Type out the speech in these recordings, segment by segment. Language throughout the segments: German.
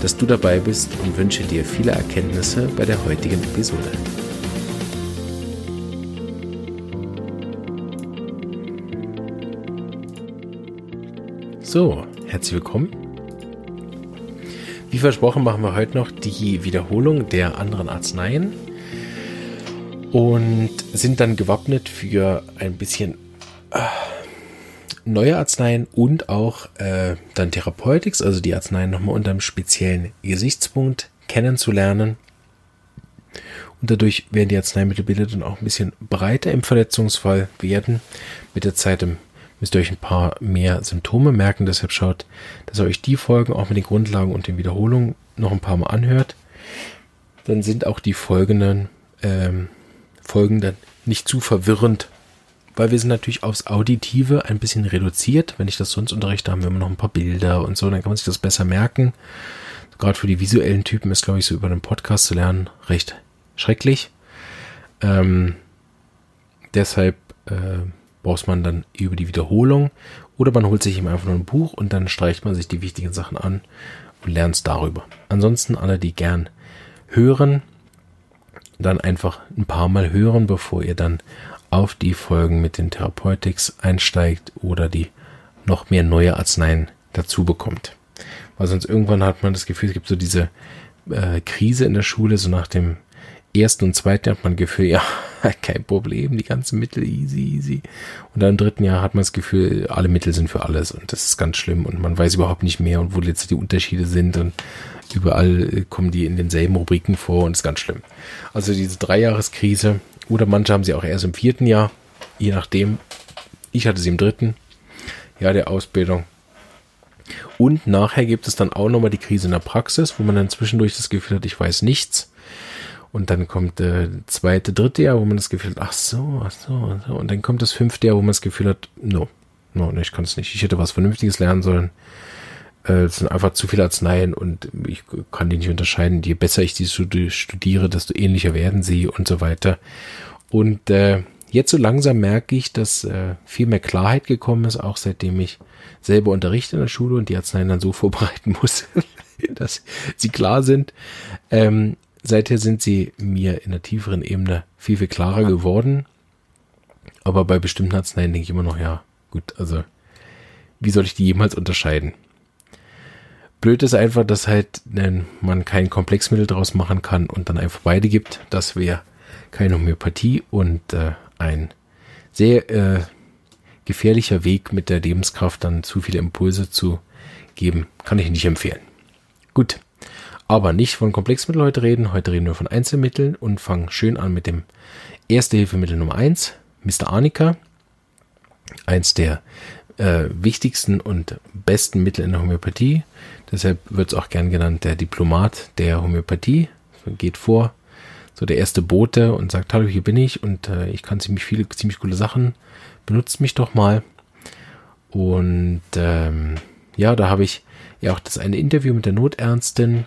dass du dabei bist und wünsche dir viele Erkenntnisse bei der heutigen Episode. So, herzlich willkommen. Wie versprochen machen wir heute noch die Wiederholung der anderen Arzneien und sind dann gewappnet für ein bisschen äh, neue Arzneien und auch äh, dann Therapeutics, also die Arzneien nochmal unter einem speziellen Gesichtspunkt kennenzulernen. Und dadurch werden die Arzneimittelbilder dann auch ein bisschen breiter im Verletzungsfall werden. Mit der Zeit müsst ihr euch ein paar mehr Symptome merken. Deshalb schaut, dass ihr euch die Folgen auch mit den Grundlagen und den Wiederholungen noch ein paar Mal anhört. Dann sind auch die folgenden ähm, Folgen dann nicht zu verwirrend weil wir sind natürlich aufs Auditive ein bisschen reduziert. Wenn ich das sonst unterrichte, haben wir immer noch ein paar Bilder und so, dann kann man sich das besser merken. Gerade für die visuellen Typen ist, glaube ich, so über den Podcast zu lernen recht schrecklich. Ähm, deshalb äh, braucht man dann über die Wiederholung oder man holt sich eben einfach nur ein Buch und dann streicht man sich die wichtigen Sachen an und lernt es darüber. Ansonsten alle, die gern hören, dann einfach ein paar Mal hören, bevor ihr dann auf die Folgen mit den Therapeutics einsteigt oder die noch mehr neue Arzneien dazu bekommt. Weil sonst irgendwann hat man das Gefühl, es gibt so diese äh, Krise in der Schule, so nach dem ersten und zweiten hat man Gefühl, ja, kein Problem, die ganzen Mittel easy, easy. Und dann im dritten Jahr hat man das Gefühl, alle Mittel sind für alles und das ist ganz schlimm und man weiß überhaupt nicht mehr und wo jetzt die Unterschiede sind und überall kommen die in denselben Rubriken vor und ist ganz schlimm. Also diese Dreijahreskrise oder manche haben sie auch erst im vierten Jahr, je nachdem. Ich hatte sie im dritten Jahr der Ausbildung. Und nachher gibt es dann auch nochmal die Krise in der Praxis, wo man dann zwischendurch das Gefühl hat, ich weiß nichts. Und dann kommt der zweite, dritte Jahr, wo man das Gefühl hat, ach so, ach so, ach so. Und dann kommt das fünfte Jahr, wo man das Gefühl hat, no, no, ich kann es nicht. Ich hätte was Vernünftiges lernen sollen. Äh, es sind einfach zu viele Arzneien und ich kann die nicht unterscheiden. Je besser ich die studiere, desto ähnlicher werden sie und so weiter. Und äh, jetzt so langsam merke ich, dass äh, viel mehr Klarheit gekommen ist, auch seitdem ich selber unterrichte in der Schule und die Arzneien dann so vorbereiten muss, dass sie klar sind. Ähm, seither sind sie mir in der tieferen Ebene viel, viel klarer geworden. Aber bei bestimmten Arzneien denke ich immer noch, ja, gut, also wie soll ich die jemals unterscheiden? Blöd ist einfach, dass halt man kein Komplexmittel draus machen kann und dann einfach beide gibt. Das wäre keine Homöopathie und äh, ein sehr äh, gefährlicher Weg mit der Lebenskraft dann zu viele Impulse zu geben. Kann ich nicht empfehlen. Gut. Aber nicht von Komplexmitteln heute reden. Heute reden wir von Einzelmitteln und fangen schön an mit dem Erste-Hilfemittel Nummer eins, Mr. Arnica. Eins der äh, wichtigsten und besten Mittel in der Homöopathie. Deshalb wird es auch gern genannt der Diplomat der Homöopathie. Geht vor, so der erste Bote und sagt, hallo, hier bin ich und äh, ich kann ziemlich viele, ziemlich coole Sachen. Benutzt mich doch mal. Und ähm, ja, da habe ich ja auch das eine Interview mit der Notärztin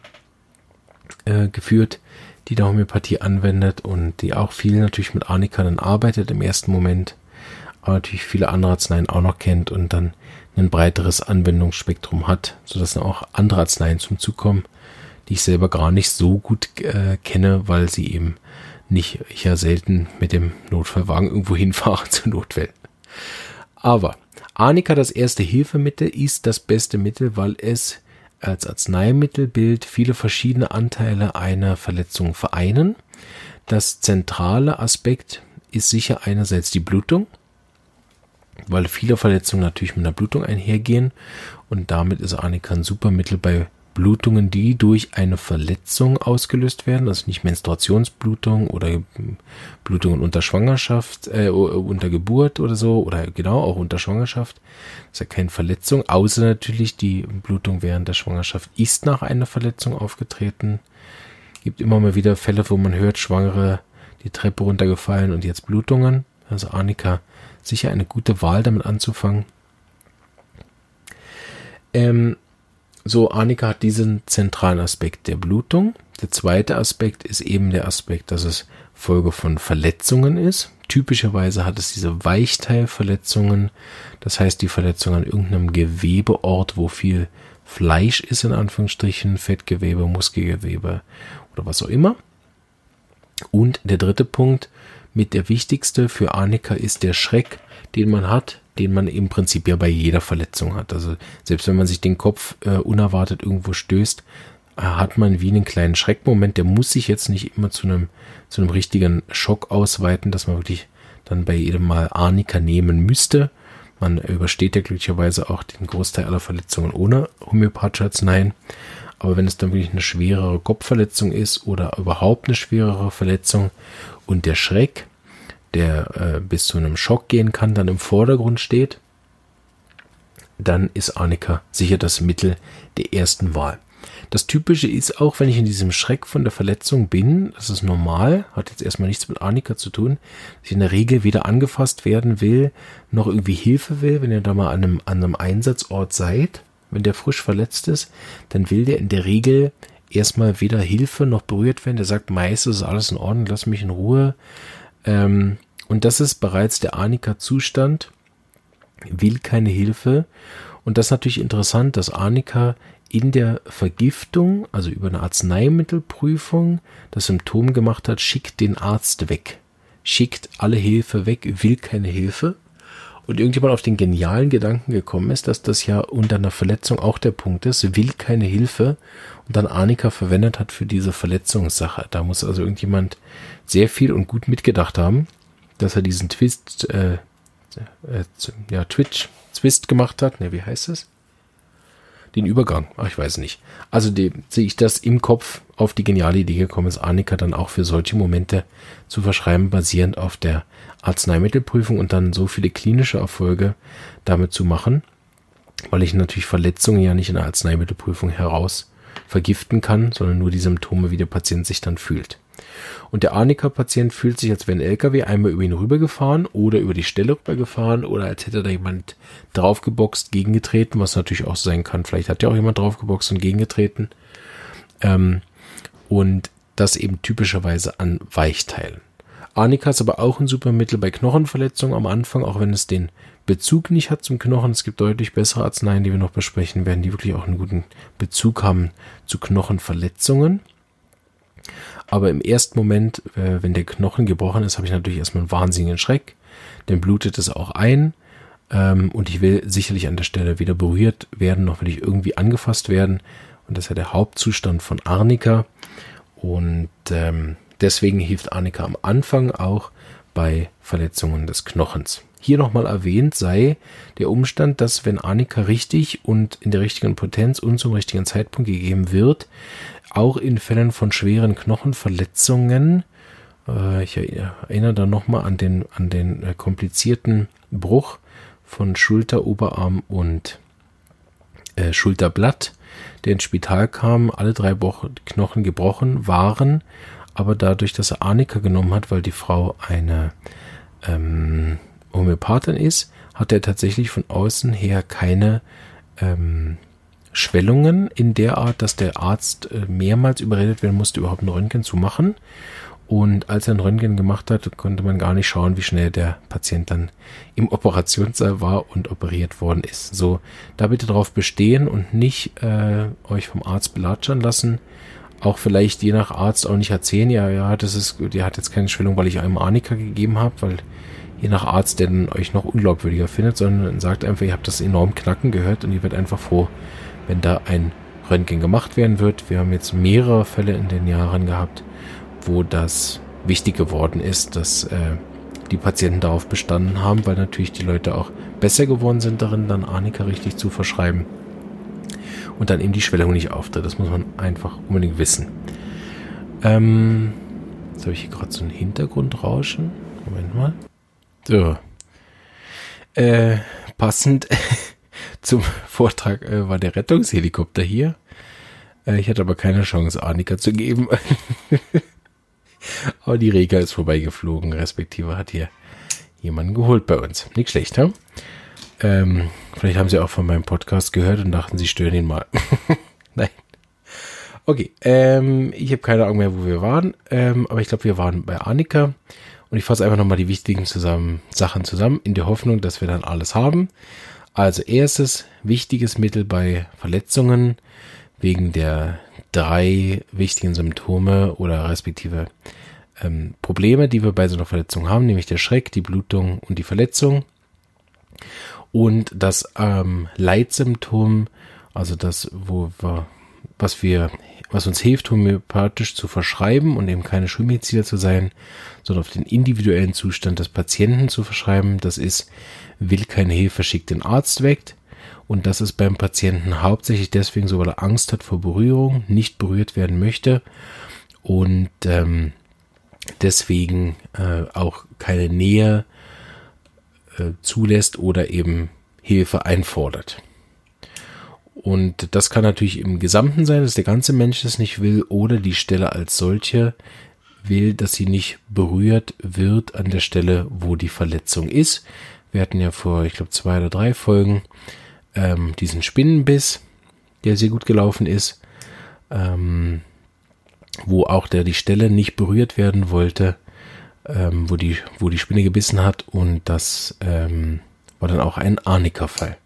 äh, geführt, die der Homöopathie anwendet und die auch viel natürlich mit Arnika dann arbeitet im ersten Moment aber natürlich viele andere Arzneien auch noch kennt und dann ein breiteres Anwendungsspektrum hat, sodass dann auch andere Arzneien zum Zug kommen, die ich selber gar nicht so gut äh, kenne, weil sie eben nicht, ich ja selten mit dem Notfallwagen irgendwo hinfahre zu Notfällen. Aber Arnika, das erste Hilfemittel, ist das beste Mittel, weil es als Arzneimittelbild viele verschiedene Anteile einer Verletzung vereinen. Das zentrale Aspekt ist sicher einerseits die Blutung, weil viele Verletzungen natürlich mit einer Blutung einhergehen und damit ist Arnika ein super Mittel bei Blutungen, die durch eine Verletzung ausgelöst werden, also nicht Menstruationsblutung oder Blutungen unter Schwangerschaft, äh, unter Geburt oder so, oder genau auch unter Schwangerschaft. Das ist ja keine Verletzung, außer natürlich die Blutung während der Schwangerschaft ist nach einer Verletzung aufgetreten. Gibt immer mal wieder Fälle, wo man hört, Schwangere die Treppe runtergefallen und jetzt Blutungen. Also Annika sicher eine gute Wahl, damit anzufangen. Ähm, so, Annika hat diesen zentralen Aspekt der Blutung. Der zweite Aspekt ist eben der Aspekt, dass es Folge von Verletzungen ist. Typischerweise hat es diese Weichteilverletzungen, das heißt die Verletzung an irgendeinem Gewebeort, wo viel Fleisch ist, in Anführungsstrichen, Fettgewebe, Muskelgewebe oder was auch immer. Und der dritte Punkt, mit der wichtigste für Annika ist der Schreck, den man hat, den man im Prinzip ja bei jeder Verletzung hat. Also selbst wenn man sich den Kopf äh, unerwartet irgendwo stößt, äh, hat man wie einen kleinen Schreckmoment. Der muss sich jetzt nicht immer zu einem zu einem richtigen Schock ausweiten, dass man wirklich dann bei jedem Mal Arnika nehmen müsste. Man übersteht ja glücklicherweise auch den Großteil aller Verletzungen ohne homöopathische Arzneien. Aber wenn es dann wirklich eine schwerere Kopfverletzung ist oder überhaupt eine schwerere Verletzung und der Schreck, der äh, bis zu einem Schock gehen kann, dann im Vordergrund steht, dann ist Arnika sicher das Mittel der ersten Wahl. Das Typische ist auch, wenn ich in diesem Schreck von der Verletzung bin, das ist normal, hat jetzt erstmal nichts mit Arnika zu tun, dass ich in der Regel weder angefasst werden will, noch irgendwie Hilfe will, wenn ihr da mal an einem, an einem Einsatzort seid, wenn der frisch verletzt ist, dann will der in der Regel erstmal weder Hilfe noch berührt werden. Der sagt meist, ist alles in Ordnung, lass mich in Ruhe. Ähm, und das ist bereits der Arnika-Zustand, will keine Hilfe. Und das ist natürlich interessant, dass Arnika in der Vergiftung, also über eine Arzneimittelprüfung, das Symptom gemacht hat, schickt den Arzt weg. Schickt alle Hilfe weg, will keine Hilfe und irgendjemand auf den genialen Gedanken gekommen ist, dass das ja unter einer Verletzung auch der Punkt ist, will keine Hilfe und dann Arnika verwendet hat für diese Verletzungssache. Da muss also irgendjemand sehr viel und gut mitgedacht haben, dass er diesen Twist, äh, äh, ja, Twitch, Twist gemacht hat. Ne, wie heißt es? Den Übergang. Ach, ich weiß nicht. Also die, sehe ich das im Kopf auf die geniale Idee gekommen ist, Annika dann auch für solche Momente zu verschreiben, basierend auf der Arzneimittelprüfung und dann so viele klinische Erfolge damit zu machen, weil ich natürlich Verletzungen ja nicht in der Arzneimittelprüfung heraus vergiften kann, sondern nur die Symptome, wie der Patient sich dann fühlt. Und der Arnika-Patient fühlt sich, als wäre ein LKW einmal über ihn rübergefahren oder über die Stelle rübergefahren oder als hätte da jemand draufgeboxt, gegengetreten, was natürlich auch sein kann. Vielleicht hat ja auch jemand draufgeboxt und gegengetreten. Ähm, und das eben typischerweise an Weichteilen. Arnika ist aber auch ein super Mittel bei Knochenverletzungen am Anfang, auch wenn es den Bezug nicht hat zum Knochen. Es gibt deutlich bessere Arzneien, die wir noch besprechen werden, die wirklich auch einen guten Bezug haben zu Knochenverletzungen. Aber im ersten Moment, äh, wenn der Knochen gebrochen ist, habe ich natürlich erstmal einen wahnsinnigen Schreck. Dann blutet es auch ein. Ähm, und ich will sicherlich an der Stelle weder berührt werden, noch will ich irgendwie angefasst werden. Und das ist ja der Hauptzustand von Arnika. Und ähm, deswegen hilft Arnika am Anfang auch bei Verletzungen des Knochens. Hier nochmal erwähnt sei der Umstand, dass wenn Arnika richtig und in der richtigen Potenz und zum richtigen Zeitpunkt gegeben wird, auch in Fällen von schweren Knochenverletzungen, äh, ich erinnere da nochmal an den, an den äh, komplizierten Bruch von Schulter, Oberarm und äh, Schulterblatt, der ins Spital kam, alle drei Bo Knochen gebrochen waren, aber dadurch, dass er Arnika genommen hat, weil die Frau eine ähm, Homöopathin ist, hat er tatsächlich von außen her keine ähm, Schwellungen in der Art, dass der Arzt äh, mehrmals überredet werden musste, überhaupt ein Röntgen zu machen. Und als er ein Röntgen gemacht hat, konnte man gar nicht schauen, wie schnell der Patient dann im Operationssaal war und operiert worden ist. So, da bitte darauf bestehen und nicht äh, euch vom Arzt belatschern lassen. Auch vielleicht je nach Arzt auch nicht erzählen, ja, ja, das ist, der hat jetzt keine Schwellung, weil ich einem Arnika gegeben habe, weil je nach Arzt, der dann euch noch unglaubwürdiger findet, sondern sagt einfach, ihr habt das enorm knacken gehört und ihr werdet einfach froh, wenn da ein Röntgen gemacht werden wird. Wir haben jetzt mehrere Fälle in den Jahren gehabt, wo das wichtig geworden ist, dass äh, die Patienten darauf bestanden haben, weil natürlich die Leute auch besser geworden sind darin, dann Arnika richtig zu verschreiben und dann eben die Schwellung nicht auftritt. Das muss man einfach unbedingt wissen. Ähm, jetzt habe ich hier gerade so ein Hintergrundrauschen. Moment mal. So. Äh, passend zum Vortrag äh, war der Rettungshelikopter hier. Äh, ich hatte aber keine Chance, Annika zu geben. aber die Rega ist vorbeigeflogen, respektive hat hier jemanden geholt bei uns. Nicht schlecht, hm? Ähm, vielleicht haben sie auch von meinem Podcast gehört und dachten, sie stören ihn mal. Nein. Okay, ähm, ich habe keine Ahnung mehr, wo wir waren, ähm, aber ich glaube, wir waren bei Annika und ich fasse einfach nochmal die wichtigen zusammen, Sachen zusammen, in der Hoffnung, dass wir dann alles haben. Also erstes wichtiges Mittel bei Verletzungen wegen der drei wichtigen Symptome oder respektive ähm, Probleme, die wir bei so einer Verletzung haben, nämlich der Schreck, die Blutung und die Verletzung. Und das ähm, Leitsymptom, also das, wo wir, was wir, was uns hilft, homöopathisch zu verschreiben und eben keine Schulmediziner zu sein, sondern auf den individuellen Zustand des Patienten zu verschreiben, das ist, will keine Hilfe, schickt den Arzt weg. Und das ist beim Patienten hauptsächlich deswegen so, weil er Angst hat vor Berührung, nicht berührt werden möchte und ähm, deswegen äh, auch keine Nähe äh, zulässt oder eben Hilfe einfordert. Und das kann natürlich im Gesamten sein, dass der ganze Mensch das nicht will oder die Stelle als solche will, dass sie nicht berührt wird an der Stelle, wo die Verletzung ist. Wir hatten ja vor, ich glaube, zwei oder drei Folgen ähm, diesen Spinnenbiss, der sehr gut gelaufen ist, ähm, wo auch der die Stelle nicht berührt werden wollte, ähm, wo, die, wo die Spinne gebissen hat und das ähm, war dann auch ein Arnika-Fall.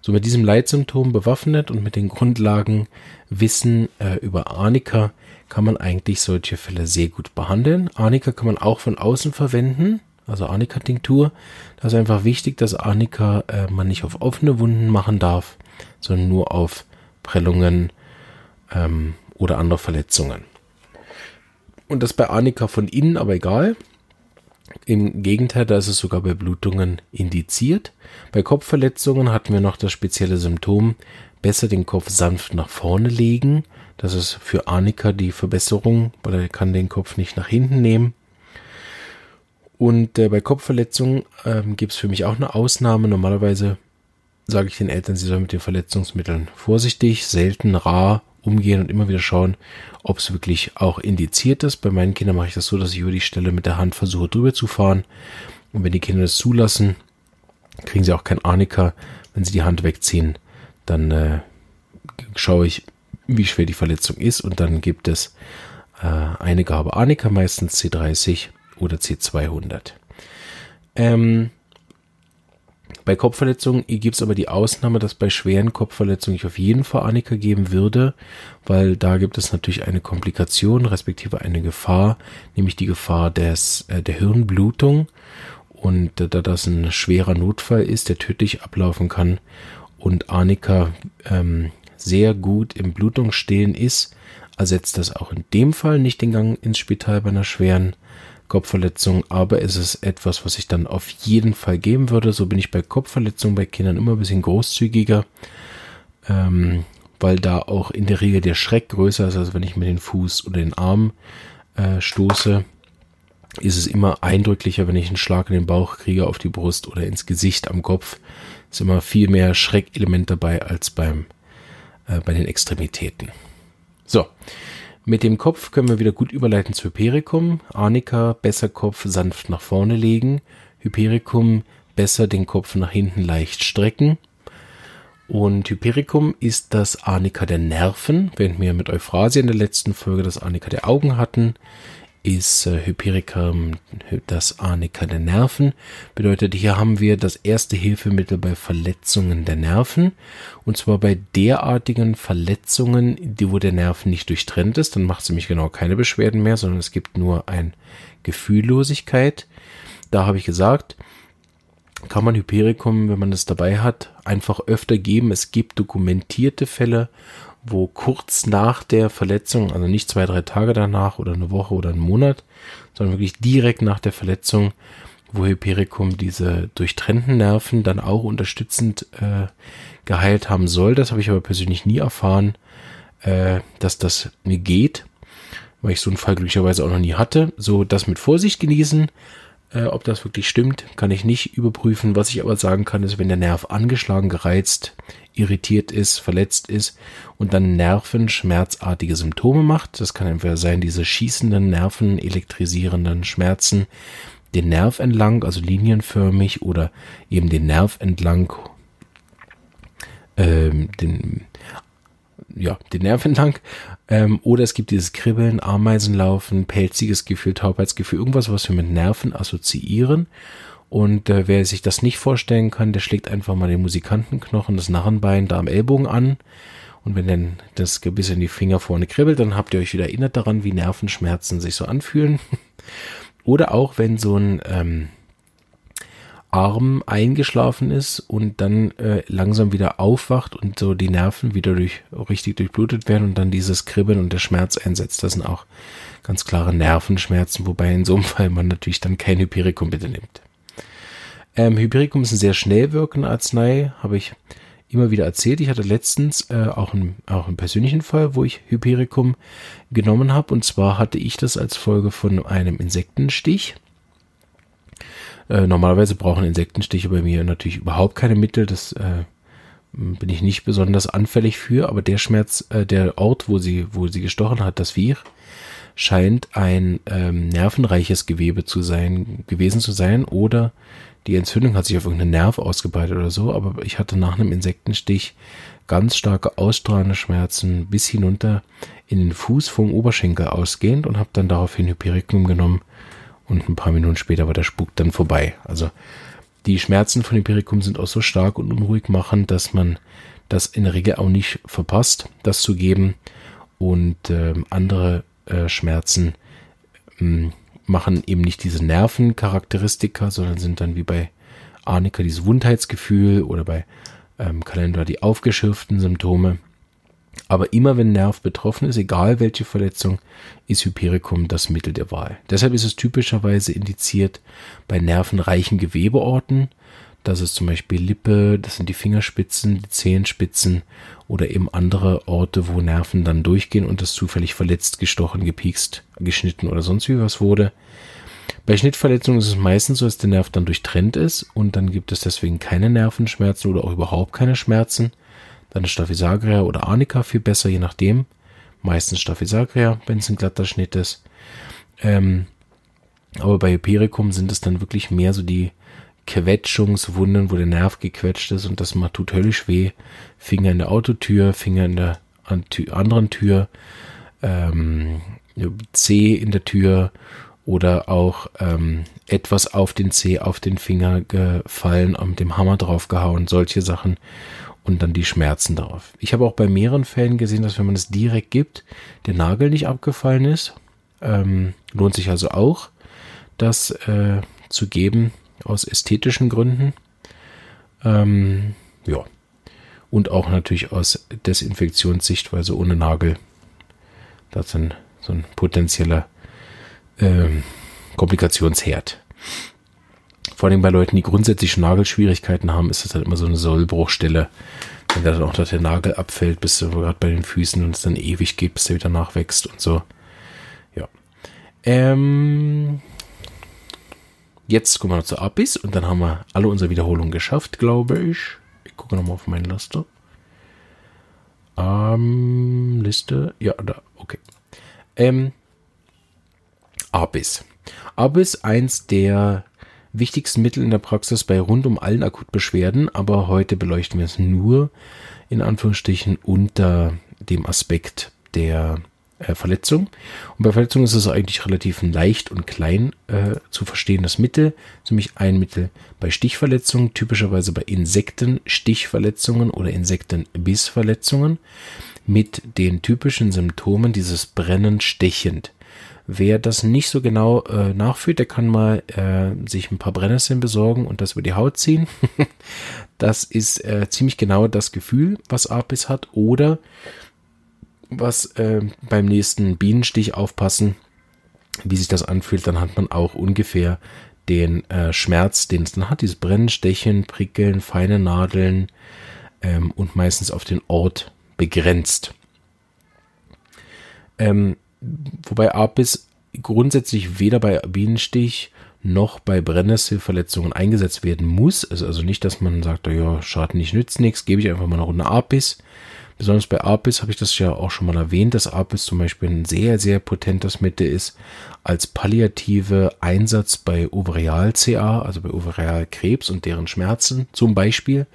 So mit diesem Leitsymptom bewaffnet und mit den Grundlagen Wissen äh, über Arnika kann man eigentlich solche Fälle sehr gut behandeln. Arnika kann man auch von außen verwenden, also Arnika-Tinktur. Da ist einfach wichtig, dass Arnika äh, man nicht auf offene Wunden machen darf, sondern nur auf Prellungen ähm, oder andere Verletzungen. Und das bei Arnika von innen aber egal. Im Gegenteil, da ist es sogar bei Blutungen indiziert. Bei Kopfverletzungen hatten wir noch das spezielle Symptom, besser den Kopf sanft nach vorne legen. Das ist für Arnika die Verbesserung, weil er kann den Kopf nicht nach hinten nehmen. Und äh, bei Kopfverletzungen ähm, gibt es für mich auch eine Ausnahme. Normalerweise sage ich den Eltern, sie sollen mit den Verletzungsmitteln vorsichtig, selten, rar umgehen und immer wieder schauen, ob es wirklich auch indiziert ist. Bei meinen Kindern mache ich das so, dass ich über die Stelle mit der Hand versuche drüber zu fahren. Und wenn die Kinder das zulassen, kriegen sie auch kein Arnika. Wenn sie die Hand wegziehen, dann äh, schaue ich, wie schwer die Verletzung ist und dann gibt es äh, eine Gabe Arnika, meistens C30 oder C200. Ähm, bei Kopfverletzungen gibt es aber die Ausnahme, dass bei schweren Kopfverletzungen ich auf jeden Fall Annika geben würde, weil da gibt es natürlich eine Komplikation, respektive eine Gefahr, nämlich die Gefahr des, äh, der Hirnblutung. Und äh, da das ein schwerer Notfall ist, der tödlich ablaufen kann und Arnika ähm, sehr gut im Blutungsstillen ist, ersetzt das auch in dem Fall nicht den Gang ins Spital bei einer schweren Kopfverletzung, aber es ist etwas, was ich dann auf jeden Fall geben würde. So bin ich bei Kopfverletzungen bei Kindern immer ein bisschen großzügiger, ähm, weil da auch in der Regel der Schreck größer ist, als wenn ich mir den Fuß oder den Arm äh, stoße. Ist es immer eindrücklicher, wenn ich einen Schlag in den Bauch kriege, auf die Brust oder ins Gesicht am Kopf. Ist immer viel mehr Schreckelement dabei als beim äh, bei den Extremitäten. So, mit dem Kopf können wir wieder gut überleiten zu Hypericum. Arnika, besser Kopf sanft nach vorne legen. Hypericum, besser den Kopf nach hinten leicht strecken. Und Hypericum ist das Arnika der Nerven, während wir mit Euphrasia in der letzten Folge das Arnika der Augen hatten ist äh, Hypericum das Arnika der Nerven. Bedeutet, hier haben wir das erste Hilfemittel bei Verletzungen der Nerven. Und zwar bei derartigen Verletzungen, die, wo der Nerv nicht durchtrennt ist. Dann macht es nämlich genau keine Beschwerden mehr, sondern es gibt nur ein Gefühllosigkeit. Da habe ich gesagt, kann man Hypericum, wenn man es dabei hat, einfach öfter geben. Es gibt dokumentierte Fälle, wo kurz nach der Verletzung, also nicht zwei, drei Tage danach oder eine Woche oder einen Monat, sondern wirklich direkt nach der Verletzung, wo Hypericum diese durchtrennten Nerven dann auch unterstützend äh, geheilt haben soll. Das habe ich aber persönlich nie erfahren, äh, dass das mir geht, weil ich so einen Fall glücklicherweise auch noch nie hatte. So das mit Vorsicht genießen. Äh, ob das wirklich stimmt, kann ich nicht überprüfen. Was ich aber sagen kann, ist, wenn der Nerv angeschlagen, gereizt, irritiert ist, verletzt ist und dann nervenschmerzartige Symptome macht, das kann entweder sein, diese schießenden Nerven, elektrisierenden Schmerzen, den Nerv entlang, also linienförmig oder eben den Nerv entlang, ähm, den, ja, den Nerv entlang. Ähm, oder es gibt dieses Kribbeln, Ameisenlaufen, pelziges Gefühl, Taubheitsgefühl, irgendwas, was wir mit Nerven assoziieren. Und äh, wer sich das nicht vorstellen kann, der schlägt einfach mal den Musikantenknochen, das Narrenbein da am Ellbogen an. Und wenn dann das bis in die Finger vorne kribbelt, dann habt ihr euch wieder erinnert daran, wie Nervenschmerzen sich so anfühlen. Oder auch wenn so ein ähm, Arm eingeschlafen ist und dann äh, langsam wieder aufwacht und so die Nerven wieder durch, richtig durchblutet werden und dann dieses Kribbeln und der Schmerz einsetzt. Das sind auch ganz klare Nervenschmerzen, wobei in so einem Fall man natürlich dann kein Hypericum bitte nimmt. Ähm, Hypericum ist ein sehr schnell wirkende Arznei, habe ich immer wieder erzählt. Ich hatte letztens äh, auch, einen, auch einen persönlichen Fall, wo ich Hypericum genommen habe. Und zwar hatte ich das als Folge von einem Insektenstich. Äh, normalerweise brauchen Insektenstiche bei mir natürlich überhaupt keine Mittel. Das äh, bin ich nicht besonders anfällig für. Aber der Schmerz, äh, der Ort, wo sie, wo sie gestochen hat, das Viech, scheint ein ähm, nervenreiches Gewebe zu sein, gewesen zu sein oder die Entzündung hat sich auf irgendeinen Nerv ausgebreitet oder so, aber ich hatte nach einem Insektenstich ganz starke ausstrahlende Schmerzen bis hinunter in den Fuß vom Oberschenkel ausgehend und habe dann daraufhin Hypericum genommen und ein paar Minuten später war der Spuk dann vorbei. Also die Schmerzen von Hypericum sind auch so stark und unruhig machend, dass man das in der Regel auch nicht verpasst, das zu geben und äh, andere äh, Schmerzen äh, machen eben nicht diese Nervencharakteristika, sondern sind dann wie bei Arnika dieses Wundheitsgefühl oder bei ähm, Kalender die aufgeschürften Symptome. Aber immer wenn Nerv betroffen ist, egal welche Verletzung, ist Hypericum das Mittel der Wahl. Deshalb ist es typischerweise indiziert bei nervenreichen Gewebeorten, das ist zum Beispiel Lippe, das sind die Fingerspitzen, die Zehenspitzen oder eben andere Orte, wo Nerven dann durchgehen und das zufällig verletzt, gestochen, gepiekst, geschnitten oder sonst wie was wurde. Bei Schnittverletzungen ist es meistens so, dass der Nerv dann durchtrennt ist und dann gibt es deswegen keine Nervenschmerzen oder auch überhaupt keine Schmerzen. Dann Staphysagria oder Arnika viel besser, je nachdem. Meistens Staphysagria, wenn es ein glatter Schnitt ist. Ähm, aber bei Hypericum sind es dann wirklich mehr so die Quetschungswunden, wo der Nerv gequetscht ist und das macht, tut höllisch weh. Finger in der Autotür, Finger in der anderen Tür, ähm, C in der Tür oder auch ähm, etwas auf den C, auf den Finger gefallen und mit dem Hammer draufgehauen, solche Sachen und dann die Schmerzen darauf. Ich habe auch bei mehreren Fällen gesehen, dass wenn man es direkt gibt, der Nagel nicht abgefallen ist. Ähm, lohnt sich also auch, das äh, zu geben aus ästhetischen Gründen. Ähm, ja. Und auch natürlich aus Desinfektionssicht, weil so ohne Nagel, das ist ein, so ein potenzieller ähm, Komplikationsherd. Vor allem bei Leuten, die grundsätzlich Nagelschwierigkeiten haben, ist das halt immer so eine Sollbruchstelle. Wenn da dann auch der Nagel abfällt, bis du gerade bei den Füßen und es dann ewig geht, bis der wieder nachwächst und so. Ja. Ähm, Jetzt kommen wir noch zu Abis und dann haben wir alle unsere Wiederholungen geschafft, glaube ich. Ich gucke nochmal auf meine Liste. Ähm, Liste, ja, da, okay. Ähm, Abis. Abis, eins der wichtigsten Mittel in der Praxis bei rund um allen Akutbeschwerden, aber heute beleuchten wir es nur in Anführungsstrichen unter dem Aspekt der äh, Verletzung. Und bei Verletzungen ist es eigentlich relativ leicht und klein äh, zu verstehendes Mittel, nämlich ein Mittel bei Stichverletzungen, typischerweise bei Insektenstichverletzungen oder Insektenbissverletzungen mit den typischen Symptomen dieses brennend stechend. Wer das nicht so genau äh, nachfühlt, der kann mal äh, sich ein paar Brennnesseln besorgen und das über die Haut ziehen. das ist äh, ziemlich genau das Gefühl, was Apis hat. Oder was äh, beim nächsten Bienenstich aufpassen, wie sich das anfühlt, dann hat man auch ungefähr den äh, Schmerz, den es dann hat, dieses Brennen, Stechen, Prickeln, feine Nadeln ähm, und meistens auf den Ort begrenzt. Ähm, wobei Apis grundsätzlich weder bei Bienenstich noch bei Brennnesselverletzungen eingesetzt werden muss. Also, also nicht, dass man sagt, ja, Schaden nicht nützt nichts, gebe ich einfach mal eine Runde Apis. Besonders bei Apis habe ich das ja auch schon mal erwähnt, dass Apis zum Beispiel ein sehr, sehr potentes Mittel ist als palliative Einsatz bei Ovarial-CA, also bei Ovarialkrebs und deren Schmerzen zum Beispiel.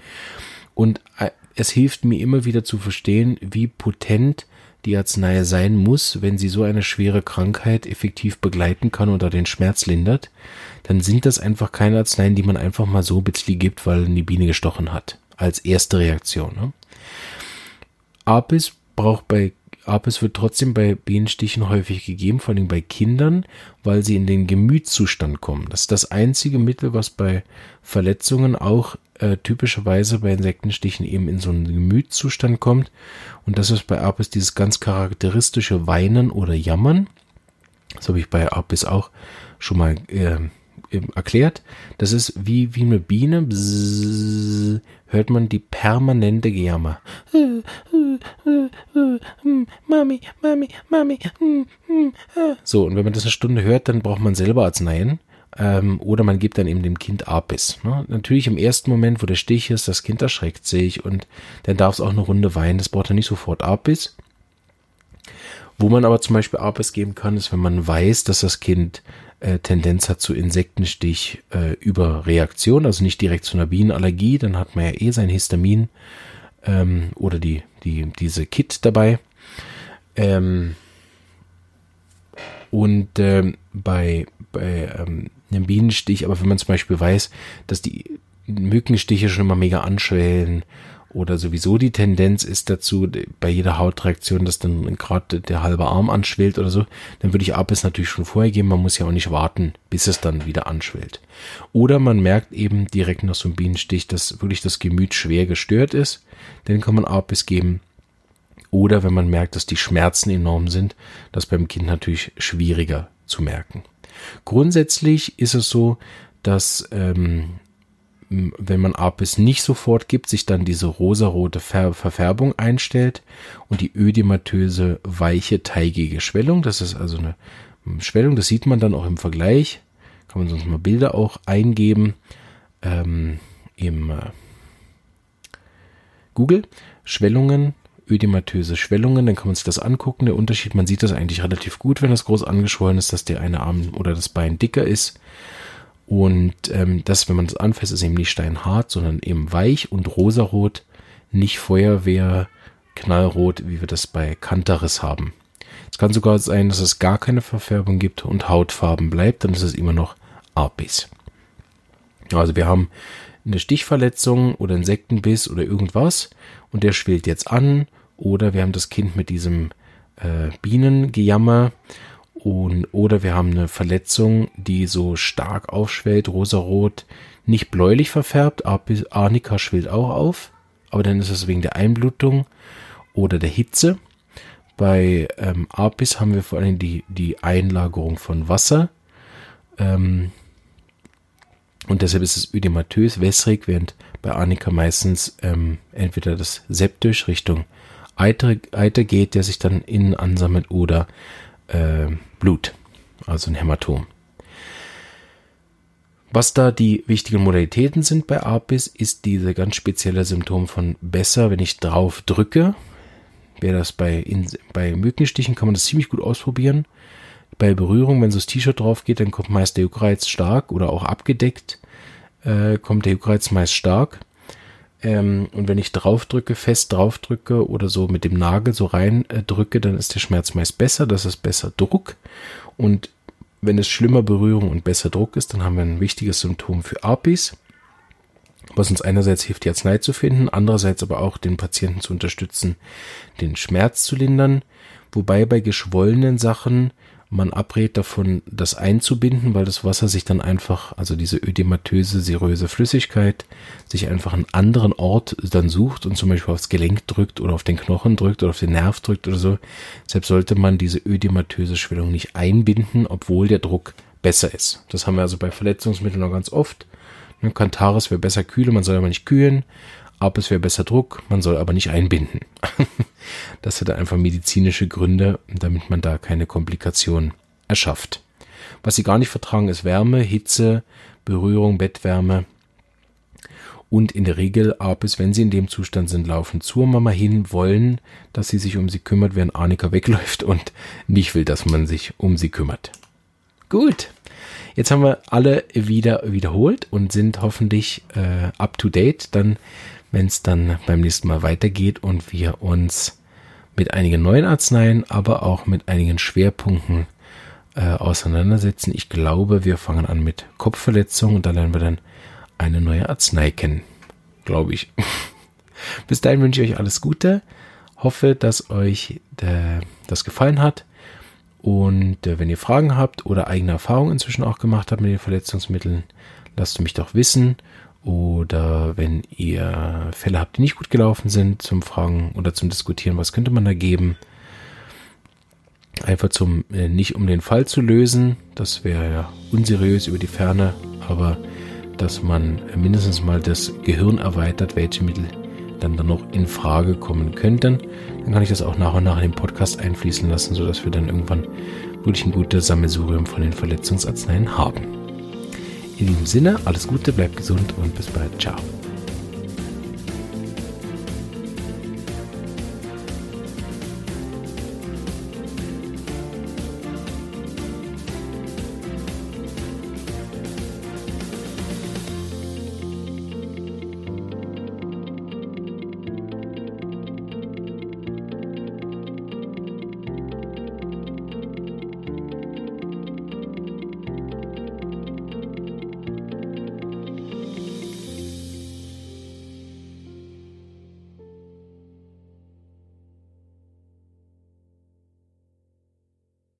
Und äh, es hilft mir immer wieder zu verstehen, wie potent die Arznei sein muss, wenn sie so eine schwere Krankheit effektiv begleiten kann oder den Schmerz lindert, dann sind das einfach keine Arzneien, die man einfach mal so bitzli gibt, weil die Biene gestochen hat. Als erste Reaktion. Ne? Apis braucht bei Apis wird trotzdem bei Bienenstichen häufig gegeben, vor allem bei Kindern, weil sie in den Gemütszustand kommen. Das ist das einzige Mittel, was bei Verletzungen auch äh, typischerweise bei Insektenstichen eben in so einen Gemütszustand kommt. Und das ist bei Apis dieses ganz charakteristische Weinen oder Jammern. Das habe ich bei Apis auch schon mal äh, erklärt. Das ist wie, wie eine Biene. Bzzz, hört man die permanente Gejammer. Mami, Mami, Mami. So, und wenn man das eine Stunde hört, dann braucht man selber Arzneien. Ähm, oder man gibt dann eben dem Kind Apis. Ne? Natürlich im ersten Moment, wo der Stich ist, das Kind erschreckt sich und dann darf es auch eine Runde weinen. Das braucht dann nicht sofort Apis. Wo man aber zum Beispiel Apis geben kann, ist, wenn man weiß, dass das Kind äh, Tendenz hat zu Insektenstich äh, über Reaktion, also nicht direkt zu einer Bienenallergie, dann hat man ja eh sein Histamin ähm, oder die, die, diese Kit dabei. Ähm, und ähm, bei, bei ähm, einem Bienenstich, aber wenn man zum Beispiel weiß, dass die Mückenstiche schon immer mega anschwellen oder sowieso die Tendenz ist dazu, bei jeder Hautreaktion, dass dann gerade der halbe Arm anschwillt oder so, dann würde ich Apis natürlich schon vorher geben. Man muss ja auch nicht warten, bis es dann wieder anschwillt. Oder man merkt eben direkt nach so einem Bienenstich, dass wirklich das Gemüt schwer gestört ist. Dann kann man Apis geben. Oder wenn man merkt, dass die Schmerzen enorm sind, das beim Kind natürlich schwieriger zu merken. Grundsätzlich ist es so, dass ähm, wenn man Apis nicht sofort gibt, sich dann diese rosarote Ver Verfärbung einstellt und die ödematöse, weiche, teigige Schwellung. Das ist also eine Schwellung, das sieht man dann auch im Vergleich. Kann man sonst mal Bilder auch eingeben ähm, im äh, Google. Schwellungen, ödematöse Schwellungen, dann kann man sich das angucken. Der Unterschied, man sieht das eigentlich relativ gut, wenn das groß angeschwollen ist, dass der eine Arm oder das Bein dicker ist und ähm, das, wenn man das anfasst, ist eben nicht steinhart, sondern eben weich und rosarot, nicht Feuerwehr, knallrot, wie wir das bei Kantaris haben. Es kann sogar sein, dass es gar keine Verfärbung gibt und Hautfarben bleibt, dann ist es immer noch Apis. Also wir haben eine Stichverletzung oder Insektenbiss oder irgendwas und der schwillt jetzt an oder wir haben das Kind mit diesem äh, Bienengejammer und, oder wir haben eine Verletzung, die so stark aufschwellt, rosarot, nicht bläulich verfärbt, Arnika schwillt auch auf, aber dann ist es wegen der Einblutung oder der Hitze. Bei ähm, Apis haben wir vor allem die, die Einlagerung von Wasser. Ähm, und deshalb ist es ödematös, wässrig, während bei Arnika meistens ähm, entweder das Septisch Richtung Eiter, Eiter geht, der sich dann innen ansammelt, oder äh, Blut, also ein Hämatom. Was da die wichtigen Modalitäten sind bei Apis, ist diese ganz spezielle Symptom von besser, wenn ich drauf drücke. Wer das bei, in, bei Mückenstichen kann man das ziemlich gut ausprobieren. Bei Berührung, wenn so das T-Shirt drauf geht, dann kommt meist der Juckreiz stark oder auch abgedeckt, äh, kommt der Juckreiz meist stark. Ähm, und wenn ich draufdrücke, fest draufdrücke oder so mit dem Nagel so rein äh, drücke, dann ist der Schmerz meist besser. Das ist besser Druck. Und wenn es schlimmer Berührung und besser Druck ist, dann haben wir ein wichtiges Symptom für Apis, was uns einerseits hilft, die Arznei zu finden, andererseits aber auch den Patienten zu unterstützen, den Schmerz zu lindern. Wobei bei geschwollenen Sachen man abrät davon, das einzubinden, weil das Wasser sich dann einfach, also diese ödematöse, seröse Flüssigkeit, sich einfach einen anderen Ort dann sucht und zum Beispiel aufs Gelenk drückt oder auf den Knochen drückt oder auf den Nerv drückt oder so. Deshalb sollte man diese ödematöse Schwellung nicht einbinden, obwohl der Druck besser ist. Das haben wir also bei Verletzungsmitteln noch ganz oft. Kantaris wäre besser kühle, man soll aber nicht kühlen. Apis wäre besser Druck, man soll aber nicht einbinden. Das hat einfach medizinische Gründe, damit man da keine Komplikationen erschafft. Was sie gar nicht vertragen, ist Wärme, Hitze, Berührung, Bettwärme. Und in der Regel, ab es, wenn sie in dem Zustand sind, laufen zur Mama hin, wollen, dass sie sich um sie kümmert, während Annika wegläuft und nicht will, dass man sich um sie kümmert. Gut. Jetzt haben wir alle wieder wiederholt und sind hoffentlich äh, up to date, dann, wenn es dann beim nächsten Mal weitergeht und wir uns mit einigen neuen Arzneien, aber auch mit einigen Schwerpunkten äh, auseinandersetzen. Ich glaube, wir fangen an mit Kopfverletzungen und da lernen wir dann eine neue Arznei kennen. Glaube ich. Bis dahin wünsche ich euch alles Gute. Hoffe, dass euch äh, das gefallen hat. Und äh, wenn ihr Fragen habt oder eigene Erfahrungen inzwischen auch gemacht habt mit den Verletzungsmitteln, lasst mich doch wissen. Oder wenn ihr Fälle habt, die nicht gut gelaufen sind, zum Fragen oder zum Diskutieren, was könnte man da geben? Einfach zum, äh, nicht um den Fall zu lösen, das wäre ja unseriös über die Ferne, aber dass man mindestens mal das Gehirn erweitert, welche Mittel dann, dann noch in Frage kommen könnten. Dann kann ich das auch nach und nach in den Podcast einfließen lassen, sodass wir dann irgendwann wirklich ein gutes Sammelsurium von den Verletzungsarzneien haben. In diesem Sinne, alles Gute, bleibt gesund und bis bald. Ciao.